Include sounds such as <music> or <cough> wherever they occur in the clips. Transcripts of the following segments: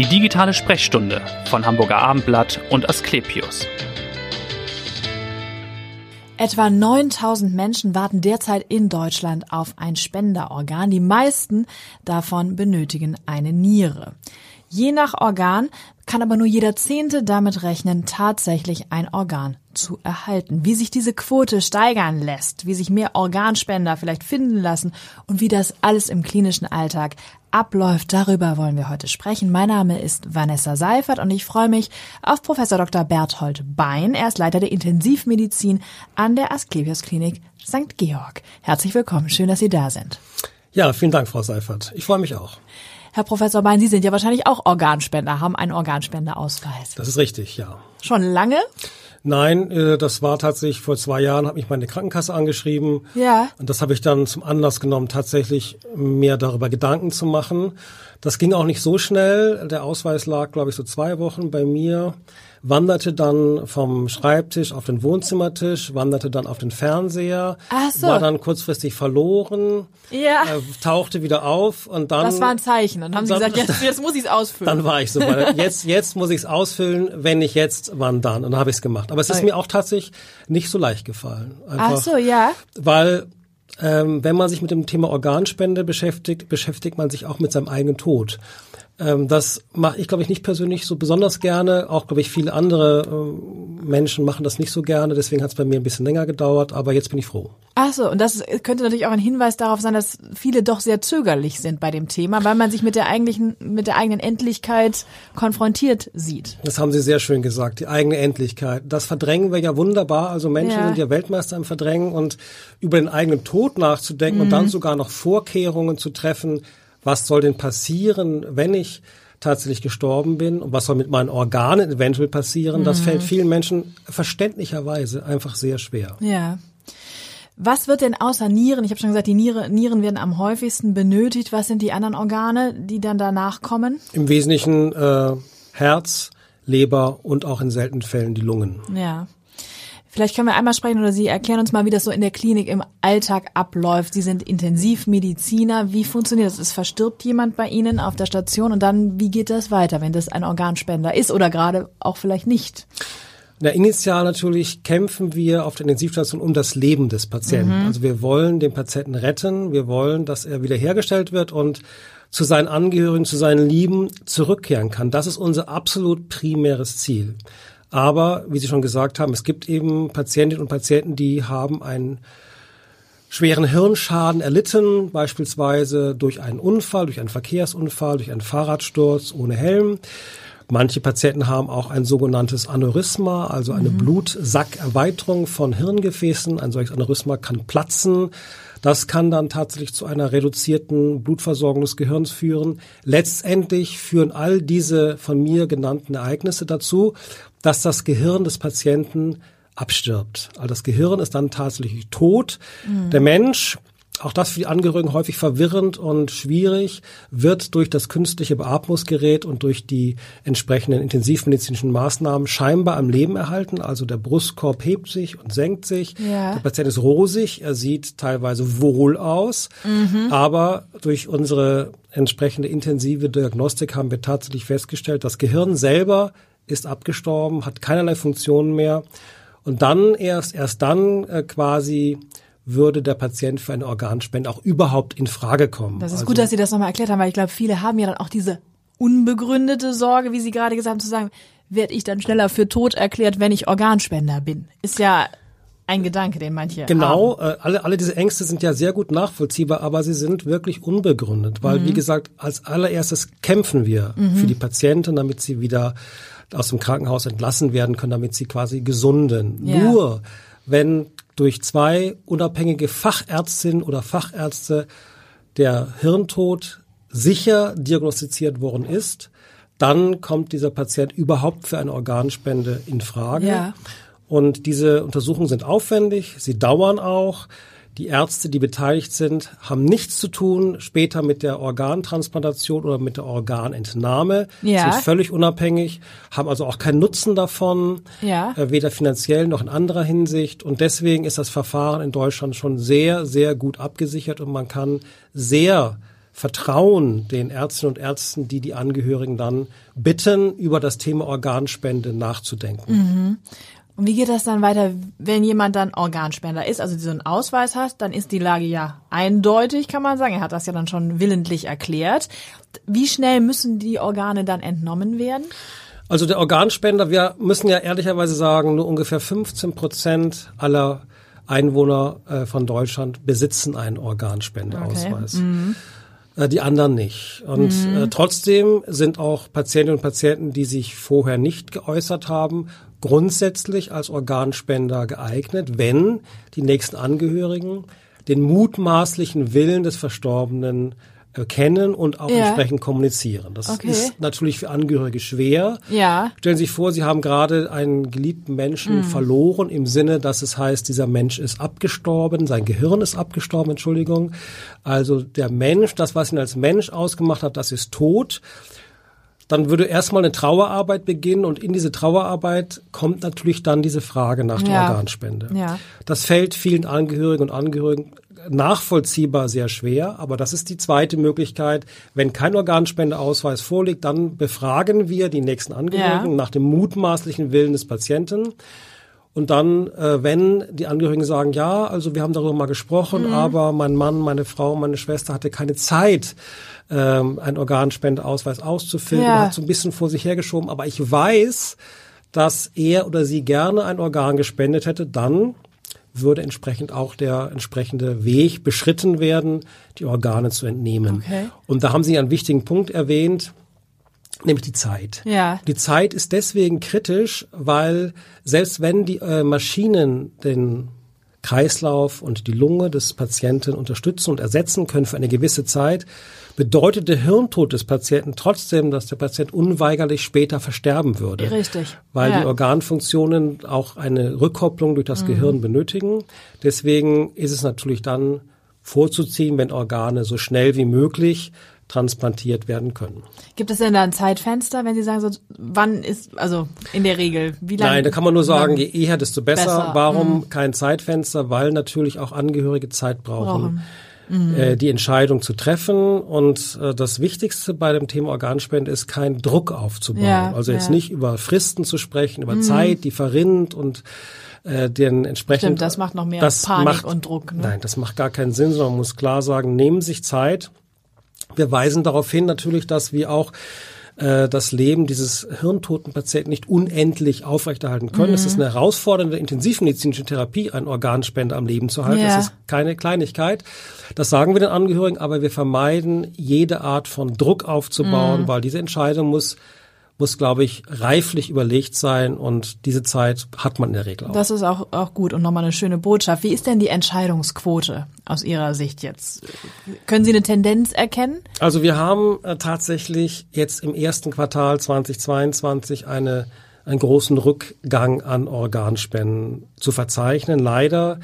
Die digitale Sprechstunde von Hamburger Abendblatt und Asklepios. Etwa 9000 Menschen warten derzeit in Deutschland auf ein Spenderorgan. Die meisten davon benötigen eine Niere. Je nach Organ kann aber nur jeder Zehnte damit rechnen, tatsächlich ein Organ zu erhalten. Wie sich diese Quote steigern lässt, wie sich mehr Organspender vielleicht finden lassen und wie das alles im klinischen Alltag abläuft, darüber wollen wir heute sprechen. Mein Name ist Vanessa Seifert und ich freue mich auf Professor Dr. Berthold Bein. Er ist Leiter der Intensivmedizin an der Asklepios Klinik St. Georg. Herzlich willkommen. Schön, dass Sie da sind. Ja, vielen Dank, Frau Seifert. Ich freue mich auch. Herr Professor Bein, Sie sind ja wahrscheinlich auch Organspender, haben einen Organspenderausweis. Das ist richtig, ja. Schon lange? Nein, äh, das war tatsächlich vor zwei Jahren, hat mich meine Krankenkasse angeschrieben. Ja. Und das habe ich dann zum Anlass genommen, tatsächlich mir darüber Gedanken zu machen. Das ging auch nicht so schnell. Der Ausweis lag, glaube ich, so zwei Wochen bei mir wanderte dann vom Schreibtisch auf den Wohnzimmertisch, wanderte dann auf den Fernseher, Ach so. war dann kurzfristig verloren, Ja. äh, tauchte wieder auf und dann... Das war ein Zeichen. Dann haben Sie gesagt, jetzt, jetzt muss ich es ausfüllen. Dann war ich so, weil <laughs> jetzt, jetzt muss ich es ausfüllen, wenn nicht jetzt, wann dann. Und dann habe ich es gemacht. Aber es ist Oi. mir auch tatsächlich nicht so leicht gefallen. Einfach, Ach so, ja. Weil ähm, wenn man sich mit dem Thema Organspende beschäftigt, beschäftigt man sich auch mit seinem eigenen Tod. Ähm, das mache ich, glaube ich, nicht persönlich so besonders gerne. Auch, glaube ich, viele andere ähm, Menschen machen das nicht so gerne. Deswegen hat es bei mir ein bisschen länger gedauert. Aber jetzt bin ich froh. Ach so, und das könnte natürlich auch ein Hinweis darauf sein, dass viele doch sehr zögerlich sind bei dem Thema, weil man sich mit der eigentlichen, mit der eigenen Endlichkeit konfrontiert sieht. Das haben Sie sehr schön gesagt, die eigene Endlichkeit. Das verdrängen wir ja wunderbar. Also Menschen Ja. sind ja Weltmeister im Verdrängen und über den eigenen Tod nachzudenken und dann sogar noch Vorkehrungen zu treffen, was soll denn passieren, wenn ich tatsächlich gestorben bin und was soll mit meinen Organen eventuell passieren, das fällt vielen Menschen verständlicherweise einfach sehr schwer. Ja. Was wird denn außer Nieren, ich habe schon gesagt, die Niere, Nieren werden am häufigsten benötigt. Was sind die anderen Organe, die dann danach kommen? Im Wesentlichen äh, Herz, Leber und auch in seltenen Fällen die Lungen. Ja. Vielleicht können wir einmal sprechen oder Sie erklären uns mal, wie das so in der Klinik im Alltag abläuft. Sie sind Intensivmediziner. Wie funktioniert das? Es verstirbt jemand bei Ihnen auf der Station und dann, wie geht das weiter, wenn das ein Organspender ist oder gerade auch vielleicht nicht? Na, initial natürlich kämpfen wir auf der Intensivstation um das Leben des Patienten. Also wir wollen den Patienten retten, wir wollen, dass er wiederhergestellt wird und zu seinen Angehörigen, zu seinen Lieben zurückkehren kann. Das ist unser absolut primäres Ziel. Aber, wie Sie schon gesagt haben, es gibt eben Patientinnen und Patienten, die haben einen schweren Hirnschaden erlitten, beispielsweise durch einen Unfall, durch einen Verkehrsunfall, durch einen Fahrradsturz ohne Helm. Manche Patienten haben auch ein sogenanntes Aneurysma, also eine Blutsackerweiterung von Hirngefäßen. Ein solches Aneurysma kann platzen. Das kann dann tatsächlich zu einer reduzierten Blutversorgung des Gehirns führen. Letztendlich führen all diese von mir genannten Ereignisse dazu, dass das Gehirn des Patienten abstirbt. Also das Gehirn ist dann tatsächlich tot. Der Mensch, auch das für die Angehörigen häufig verwirrend und schwierig, wird durch das künstliche Beatmungsgerät und durch die entsprechenden intensivmedizinischen Maßnahmen scheinbar am Leben erhalten. Also der Brustkorb hebt sich und senkt sich. Ja. Der Patient ist rosig, er sieht teilweise wohl aus, aber durch unsere entsprechende intensive Diagnostik haben wir tatsächlich festgestellt, das Gehirn selber ist abgestorben, hat keinerlei Funktionen mehr. Und dann erst, erst dann äh, quasi würde der Patient für eine Organspende auch überhaupt in Frage kommen. Das ist Also- gut, dass Sie das nochmal erklärt haben, weil ich glaube, viele haben ja dann auch diese unbegründete Sorge, wie Sie gerade gesagt haben, zu sagen, werde ich dann schneller für tot erklärt, wenn ich Organspender bin. Ist ja ein Gedanke, den manche Genau, haben. äh, alle, alle diese Ängste sind ja sehr gut nachvollziehbar, aber sie sind wirklich unbegründet, weil, Mhm. wie gesagt, als allererstes kämpfen wir für die Patienten, damit sie wieder aus dem Krankenhaus entlassen werden können, damit sie quasi gesunden. Ja. Nur wenn durch zwei unabhängige Fachärztinnen oder Fachärzte der Hirntod sicher diagnostiziert worden ist, dann kommt dieser Patient überhaupt für eine Organspende in Frage. Ja. Und diese Untersuchungen sind aufwendig, sie dauern auch. Die Ärzte, die beteiligt sind, haben nichts zu tun später mit der Organtransplantation oder mit der Organentnahme. Ja. Sind völlig unabhängig, haben also auch keinen Nutzen davon, Ja. äh, weder finanziell noch in anderer Hinsicht. Und deswegen ist das Verfahren in Deutschland schon sehr, sehr gut abgesichert und man kann sehr vertrauen den Ärztinnen und Ärzten, die die Angehörigen dann bitten, über das Thema Organspende nachzudenken. Mhm. Und wie geht das dann weiter, wenn jemand dann Organspender ist, also so einen Ausweis hat, dann ist die Lage ja eindeutig, kann man sagen. Er hat das ja dann schon willentlich erklärt. Wie schnell müssen die Organe dann entnommen werden? Also der Organspender, wir müssen ja ehrlicherweise sagen, nur ungefähr 15 Prozent aller Einwohner äh, von Deutschland besitzen einen Organspendeausweis. Okay. Mhm. Äh, die anderen nicht. Und mhm. äh, trotzdem sind auch Patientinnen und Patienten, die sich vorher nicht geäußert haben, grundsätzlich als Organspender geeignet, wenn die nächsten Angehörigen den mutmaßlichen Willen des Verstorbenen kennen und auch ja. entsprechend kommunizieren. Das okay. ist natürlich für Angehörige schwer. Ja. Stellen Sie sich vor, Sie haben gerade einen geliebten Menschen mhm. verloren im Sinne, dass es heißt, dieser Mensch ist abgestorben, sein Gehirn ist abgestorben, Entschuldigung. Also der Mensch, das, was ihn als Mensch ausgemacht hat, das ist tot dann würde erstmal eine Trauerarbeit beginnen und in diese Trauerarbeit kommt natürlich dann diese Frage nach der ja. Organspende. Ja. Das fällt vielen Angehörigen und Angehörigen nachvollziehbar sehr schwer, aber das ist die zweite Möglichkeit. Wenn kein Organspendeausweis vorliegt, dann befragen wir die nächsten Angehörigen ja. nach dem mutmaßlichen Willen des Patienten. Und dann, äh, wenn die Angehörigen sagen, ja, also wir haben darüber mal gesprochen, mhm. aber mein Mann, meine Frau, meine Schwester hatte keine Zeit, ähm, einen Organspendeausweis auszufüllen, ja. hat so ein bisschen vor sich hergeschoben, aber ich weiß, dass er oder sie gerne ein Organ gespendet hätte, dann würde entsprechend auch der entsprechende Weg beschritten werden, die Organe zu entnehmen. Okay. Und da haben Sie einen wichtigen Punkt erwähnt, nämlich die Zeit. Ja. Die Zeit ist deswegen kritisch, weil selbst wenn die äh, Maschinen den Kreislauf und die Lunge des Patienten unterstützen und ersetzen können für eine gewisse Zeit, bedeutet der Hirntod des Patienten trotzdem, dass der Patient unweigerlich später versterben würde. Richtig. Weil ja. die Organfunktionen auch eine Rückkopplung durch das mhm. Gehirn benötigen. Deswegen ist es natürlich dann vorzuziehen, wenn Organe so schnell wie möglich transplantiert werden können. Gibt es denn da ein Zeitfenster, wenn Sie sagen, so, wann ist, also in der Regel, wie lange? Nein, da kann man nur sagen, je eher, desto besser. besser. Warum mhm. kein Zeitfenster? Weil natürlich auch Angehörige Zeit brauchen. brauchen. Äh, die Entscheidung zu treffen. Und äh, das Wichtigste bei dem Thema Organspende ist, keinen Druck aufzubauen. Ja, also jetzt ja. nicht über Fristen zu sprechen, über mhm. Zeit, die verrinnt und äh, den entsprechend. Stimmt, das macht noch mehr Panik macht, und Druck. Ne? Nein, das macht gar keinen Sinn, sondern man muss klar sagen, nehmen sich Zeit wir weisen darauf hin natürlich, dass wir auch äh, das Leben dieses hirntoten Patienten nicht unendlich aufrechterhalten können. Mhm. Es ist eine herausfordernde intensivmedizinische Therapie, einen Organspender am Leben zu halten. Ja. Das ist keine Kleinigkeit. Das sagen wir den Angehörigen, aber wir vermeiden jede Art von Druck aufzubauen, mhm. weil diese Entscheidung muss muss, glaube ich, reiflich überlegt sein und diese Zeit hat man in der Regel auch. Das ist auch, auch gut und nochmal eine schöne Botschaft. Wie ist denn die Entscheidungsquote aus Ihrer Sicht jetzt? Können Sie eine Tendenz erkennen? Also wir haben äh, tatsächlich jetzt im ersten Quartal 2022 eine einen großen Rückgang an Organspenden zu verzeichnen. Leider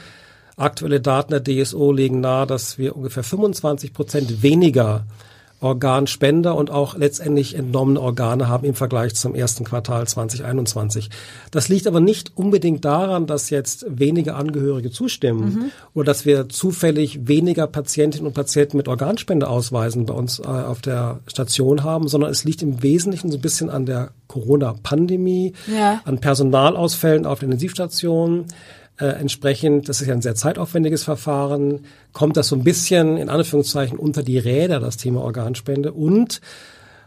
aktuelle Daten der DSO legen nahe, dass wir ungefähr 25 Prozent weniger Organspender und auch letztendlich entnommene Organe haben im Vergleich zum ersten Quartal 2021. Das liegt aber nicht unbedingt daran, dass jetzt weniger Angehörige zustimmen mhm. oder dass wir zufällig weniger Patientinnen und Patienten mit Organspendeausweisen bei uns äh, auf der Station haben, sondern es liegt im Wesentlichen so ein bisschen an der Corona-Pandemie, ja. an Personalausfällen auf den Intensivstationen äh, entsprechend, das ist ja ein sehr zeitaufwendiges Verfahren, kommt das so ein bisschen in Anführungszeichen unter die Räder, das Thema Organspende. Und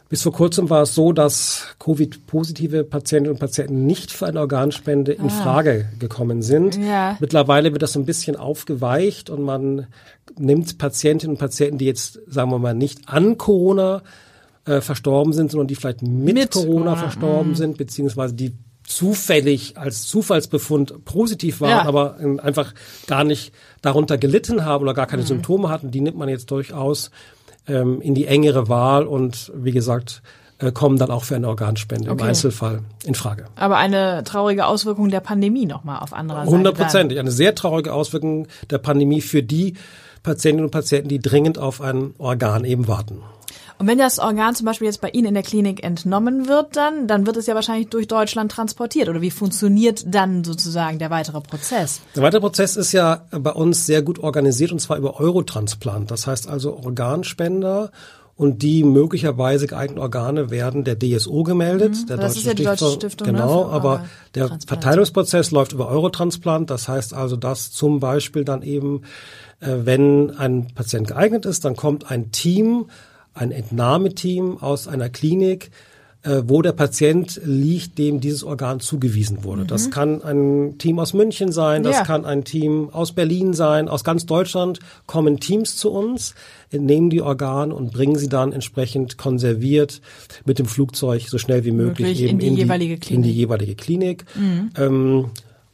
bis vor kurzem war es so, dass Covid-positive Patientinnen und Patienten nicht für eine Organspende in ah. Frage gekommen sind. Ja. Mittlerweile wird das so ein bisschen aufgeweicht und man nimmt Patientinnen und Patienten, die jetzt, sagen wir mal, nicht an Corona äh, verstorben sind, sondern die vielleicht mit, mit Corona verstorben mm. sind, beziehungsweise die zufällig als Zufallsbefund positiv waren, ja. aber einfach gar nicht darunter gelitten haben oder gar keine mhm. Symptome hatten, die nimmt man jetzt durchaus ähm, in die engere Wahl und wie gesagt, äh, kommen dann auch für eine Organspende okay. im Einzelfall in Frage. Aber eine traurige Auswirkung der Pandemie nochmal auf anderer Seite. Hundertprozentig. Eine sehr traurige Auswirkung der Pandemie für die Patientinnen und Patienten, die dringend auf ein Organ eben warten. Und wenn das Organ zum Beispiel jetzt bei Ihnen in der Klinik entnommen wird, dann, dann wird es ja wahrscheinlich durch Deutschland transportiert. Oder wie funktioniert dann sozusagen der weitere Prozess? Der weitere Prozess ist ja bei uns sehr gut organisiert und zwar über Eurotransplant. Das heißt also Organspender und die möglicherweise geeigneten Organe werden der DSO gemeldet. Mhm, der das ist ja die Deutsche Stiftung. Genau, ne, aber der Verteilungsprozess läuft über Eurotransplant. Das heißt also, dass zum Beispiel dann eben, äh, wenn ein Patient geeignet ist, dann kommt ein Team, ein Entnahmeteam aus einer Klinik, äh, wo der Patient liegt, dem dieses Organ zugewiesen wurde. Mhm. Das kann ein Team aus München sein, das ja. kann ein Team aus Berlin sein, aus ganz Deutschland kommen Teams zu uns, nehmen die Organe und bringen sie dann entsprechend konserviert mit dem Flugzeug so schnell wie möglich, möglich eben in die, in die, jeweilige Klinik. In die jeweilige Klinik. Mhm. Ähm,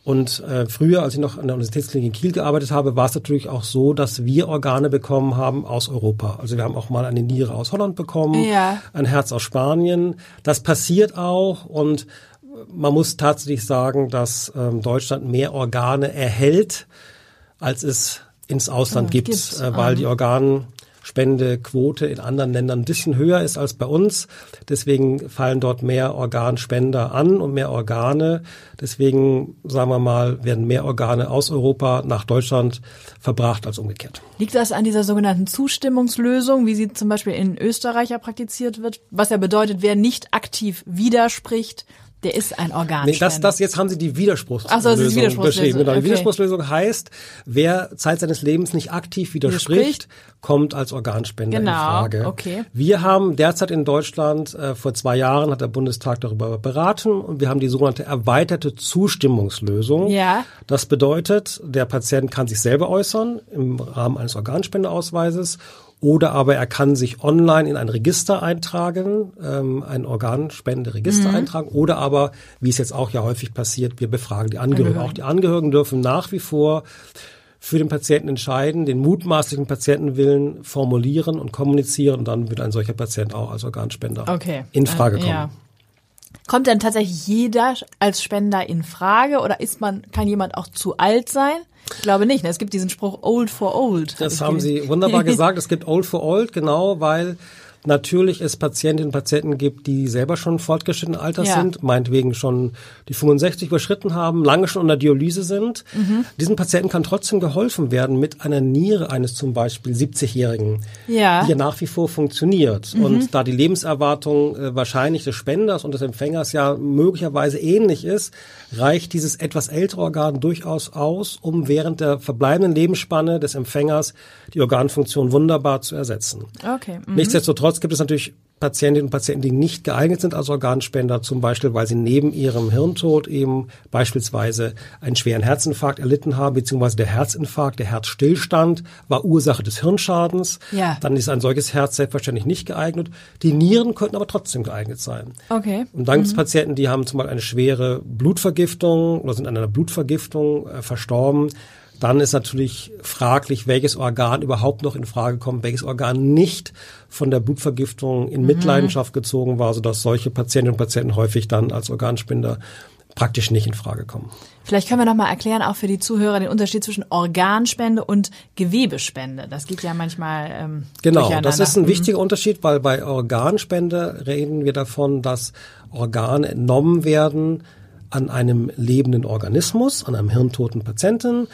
und äh, früher, als ich noch an der Universitätsklinik in Kiel gearbeitet habe, war es natürlich auch so, dass wir Organe bekommen haben aus Europa. Also wir haben auch mal eine Niere aus Holland bekommen, ja. ein Herz aus Spanien. Das passiert auch und man muss tatsächlich sagen, dass ähm, Deutschland mehr Organe erhält, als es ins Ausland oh, gibt, äh, weil die Organ Spendequote in anderen Ländern ein bisschen höher ist als bei uns. Deswegen fallen dort mehr Organspender an und mehr Organe. Deswegen, sagen wir mal, werden mehr Organe aus Europa nach Deutschland verbracht als umgekehrt. Liegt das an dieser sogenannten Zustimmungslösung, wie sie zum Beispiel in Österreich praktiziert wird? Was ja bedeutet, wer nicht aktiv widerspricht, der ist ein Organspender. Nee, das, das, jetzt haben Sie die Widerspruchslösung so, Widerspruchslösung. beschrieben. Genau. Okay. Die Widerspruchslösung heißt, wer Zeit seines Lebens nicht aktiv widerspricht, kommt als Organspender genau. in Frage. Okay. Wir haben derzeit in Deutschland, äh, vor zwei Jahren hat der Bundestag darüber beraten und wir haben die sogenannte erweiterte Zustimmungslösung. Ja. Das bedeutet, der Patient kann sich selber äußern im Rahmen eines Organspenderausweises oder aber er kann sich online in ein Register eintragen, ähm, ein Organspenderegister mhm. eintragen. Oder aber, wie es jetzt auch ja häufig passiert, wir befragen die Angehörigen. Angehörigen. Auch die Angehörigen dürfen nach wie vor für den Patienten entscheiden, den mutmaßlichen Patientenwillen formulieren und kommunizieren. Und dann wird ein solcher Patient auch als Organspender okay. in Frage kommen. Ja. Kommt denn tatsächlich jeder als Spender in Frage oder ist man, kann jemand auch zu alt sein? Ich glaube nicht. Ne? Es gibt diesen Spruch old for old. Das haben Sie wunderbar <laughs> gesagt. Es gibt old for old, genau, weil natürlich es Patientinnen und Patienten gibt, die selber schon fortgeschrittenen Alters ja. sind, meinetwegen schon die 65 überschritten haben, lange schon unter Dialyse sind. Mhm. Diesen Patienten kann trotzdem geholfen werden mit einer Niere eines zum Beispiel 70-Jährigen, ja. die ja nach wie vor funktioniert. Mhm. Und da die Lebenserwartung äh, wahrscheinlich des Spenders und des Empfängers ja möglicherweise ähnlich ist, reicht dieses etwas ältere Organ durchaus aus, um während der verbleibenden Lebensspanne des Empfängers die Organfunktion wunderbar zu ersetzen. Okay. Mhm. Nichtsdestotrotz gibt es natürlich Patientinnen und Patienten, die nicht geeignet sind als Organspender, zum Beispiel, weil sie neben ihrem Hirntod eben beispielsweise einen schweren Herzinfarkt erlitten haben, beziehungsweise der Herzinfarkt, der Herzstillstand war Ursache des Hirnschadens. Ja. Dann ist ein solches Herz selbstverständlich nicht geeignet. Die Nieren könnten aber trotzdem geeignet sein. Okay. Und dann gibt es mhm. Patienten, die haben zum Beispiel eine schwere Blutvergiftung oder sind an einer Blutvergiftung äh, verstorben dann ist natürlich fraglich, welches Organ überhaupt noch in Frage kommt, welches Organ nicht von der Blutvergiftung in mhm. Mitleidenschaft gezogen war, sodass solche Patientinnen und Patienten häufig dann als Organspender praktisch nicht in Frage kommen. Vielleicht können wir noch mal erklären, auch für die Zuhörer, den Unterschied zwischen Organspende und Gewebespende. Das geht ja manchmal ähm, Genau, das ist ein mhm. wichtiger Unterschied, weil bei Organspende reden wir davon, dass Organe entnommen werden an einem lebenden Organismus, an einem hirntoten Patienten.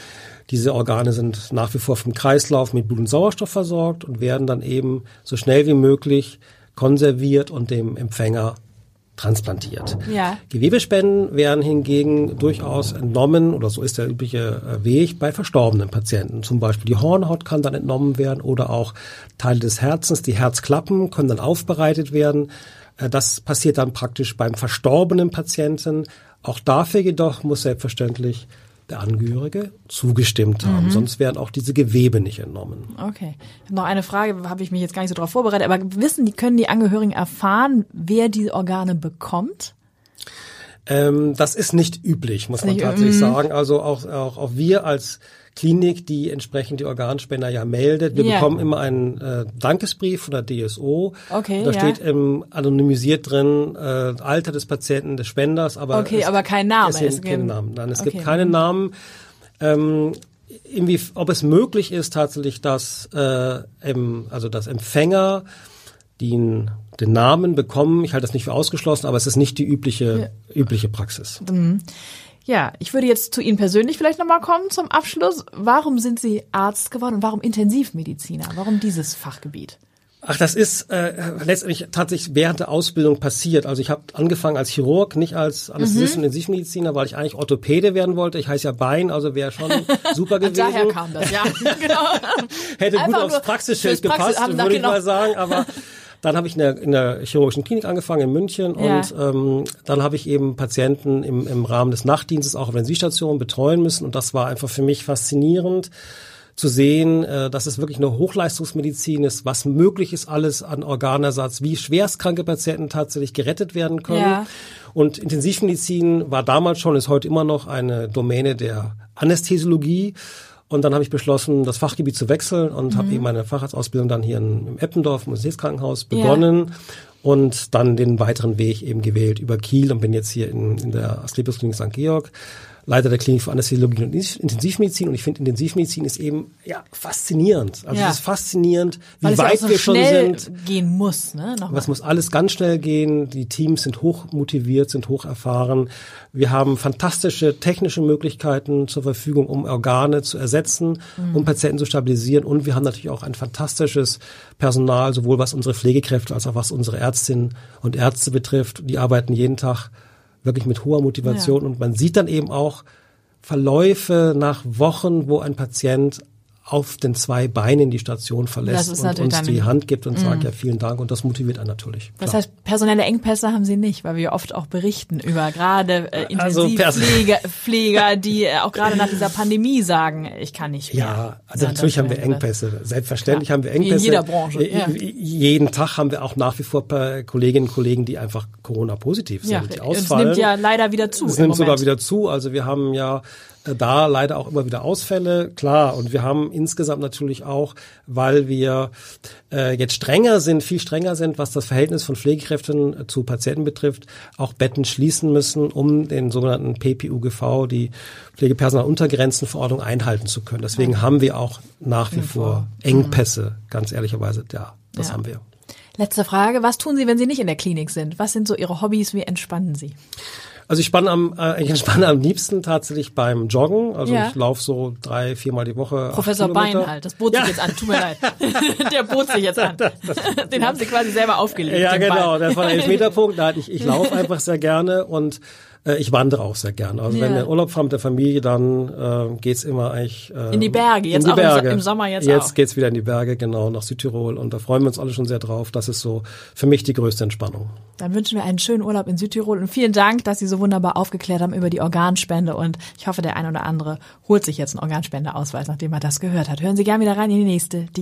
Diese Organe sind nach wie vor vom Kreislauf mit Blut und Sauerstoff versorgt und werden dann eben so schnell wie möglich konserviert und dem Empfänger transplantiert. Ja. Gewebespenden werden hingegen durchaus entnommen, oder so ist der übliche äh, Weg, bei verstorbenen Patienten. Zum Beispiel die Hornhaut kann dann entnommen werden oder auch Teile des Herzens, die Herzklappen können dann aufbereitet werden. Äh, das passiert dann praktisch beim verstorbenen Patienten. Auch dafür jedoch muss selbstverständlich der Angehörige zugestimmt haben. Mhm. Sonst wären auch diese Gewebe nicht entnommen. Okay. Noch eine Frage, habe ich mich jetzt gar nicht so darauf vorbereitet, aber wissen die, können die Angehörigen erfahren, wer die Organe bekommt? Ähm, das ist nicht üblich, muss man tatsächlich mhm. sagen. Also auch, auch, auch wir als Klinik, die entsprechend die Organspender ja meldet. Wir yeah. bekommen immer einen äh, Dankesbrief von der DSO. Okay, da ja. steht ähm, anonymisiert drin äh, Alter des Patienten, des Spenders, aber okay, es, aber kein Name. Es gibt keinen Namen. Nein, es okay. gibt keine Namen. Ähm, irgendwie, ob es möglich ist tatsächlich, dass äh, im, also das Empfänger die den Namen bekommen. Ich halte das nicht für ausgeschlossen, aber es ist nicht die übliche, ja. übliche Praxis. Ja, ich würde jetzt zu Ihnen persönlich vielleicht nochmal kommen zum Abschluss. Warum sind Sie Arzt geworden und warum Intensivmediziner? Warum dieses Fachgebiet? Ach, das ist äh, letztendlich tatsächlich während der Ausbildung passiert. Also ich habe angefangen als Chirurg, nicht als Anästhesist mhm. und Intensivmediziner, weil ich eigentlich Orthopäde werden wollte. Ich heiße ja Bein, also wäre schon <laughs> super gewesen. Daher kam das, ja. <laughs> genau. Hätte Einfach gut aufs Praxisschild gepasst, Praxis, würde ich genau. mal sagen. Aber <laughs> dann habe ich in der, in der chirurgischen Klinik angefangen in München ja. und ähm, dann habe ich eben Patienten im, im Rahmen des Nachtdienstes auch auf der Intensivstation betreuen müssen und das war einfach für mich faszinierend zu sehen, äh, dass es wirklich eine Hochleistungsmedizin ist, was möglich ist alles an Organersatz, wie schwerstkranke Patienten tatsächlich gerettet werden können. Ja. Und Intensivmedizin war damals schon, ist heute immer noch eine Domäne der Anästhesiologie. Und dann habe ich beschlossen, das Fachgebiet zu wechseln und mhm. habe eben meine Facharztausbildung dann hier in, im Eppendorf im Universitätskrankenhaus begonnen. Ja. Und dann den weiteren Weg eben gewählt über Kiel und bin jetzt hier in, in der Asklepios Klinik St. Georg Leiter der Klinik für Anästhesiologie und Intensivmedizin und ich finde Intensivmedizin ist eben ja faszinierend. Also ja. es ist faszinierend, wie Weil weit ja so wir schon sind. gehen muss, ne? Nochmal. Was muss alles ganz schnell gehen. Die Teams sind hoch motiviert, sind hoch erfahren. Wir haben fantastische technische Möglichkeiten zur Verfügung, um Organe zu ersetzen, mhm. um Patienten zu stabilisieren und wir haben natürlich auch ein fantastisches Personal, sowohl was unsere Pflegekräfte als auch was unsere Ärztinnen und Ärzte betrifft. Die arbeiten jeden Tag wirklich mit hoher Motivation. Ja. Und man sieht dann eben auch Verläufe nach Wochen, wo ein Patient auf den zwei Beinen die Station verlässt und uns die Hand gibt und mm. sagt, ja, vielen Dank. Und das motiviert einen natürlich. Das heißt, personelle Engpässe haben Sie nicht, weil wir oft auch berichten über gerade äh, Intensivpfleger, also <laughs> Pfleger, die äh, auch gerade nach dieser Pandemie sagen, ich kann nicht mehr. Ja, also natürlich haben wir Engpässe. Selbstverständlich Klar. haben wir Engpässe. In jeder Branche. Ja. Jeden Tag haben wir auch nach wie vor Kolleginnen und Kollegen, die einfach Corona-positiv sind, ja, die ausfallen. Es nimmt ja leider wieder zu. Es nimmt sogar wieder zu. Also wir haben ja äh, da leider auch immer wieder Ausfälle, klar. Und wir haben insgesamt natürlich auch, weil wir äh, jetzt strenger sind, viel strenger sind, was das Verhältnis von Pflegekräften äh, zu Patienten betrifft, auch Betten schließen müssen, um den sogenannten PPUGV, die Pflegepersonaluntergrenzenverordnung, einhalten zu können. Deswegen ja. haben wir auch nach wie vor Engpässe, ganz ehrlicherweise. Ja, das ja. haben wir. Letzte Frage. Was tun Sie, wenn Sie nicht in der Klinik sind? Was sind so Ihre Hobbys? Wie entspannen Sie? Also ich spanne am, äh, ich <laughs> entspanne am liebsten tatsächlich beim Joggen. Also ja. ich laufe so drei, viermal die Woche. Professor Bein halt, das bot sich ja. jetzt an, tut mir leid. <laughs> Der bot sich jetzt an. <laughs> Den haben Sie quasi selber aufgelegt. Ja, genau, der von Elfmeterpunkt. Nein, ich, ich laufe einfach sehr gerne und äh, ich wandere auch sehr gern. Also ja. wenn wir Urlaub fahren mit der Familie, dann äh, geht's immer eigentlich äh, in die Berge. Jetzt die auch Berge. im Sommer jetzt, jetzt auch. Jetzt geht's wieder in die Berge, genau nach Südtirol und da freuen wir uns alle schon sehr drauf. Das ist so für mich die größte Entspannung. Dann wünschen wir einen schönen Urlaub in Südtirol und vielen Dank, dass Sie so wunderbar aufgeklärt haben über die Organspende und ich hoffe, der ein oder andere holt sich jetzt einen Organspendeausweis, nachdem er das gehört hat. Hören Sie gerne wieder rein in die nächste. Die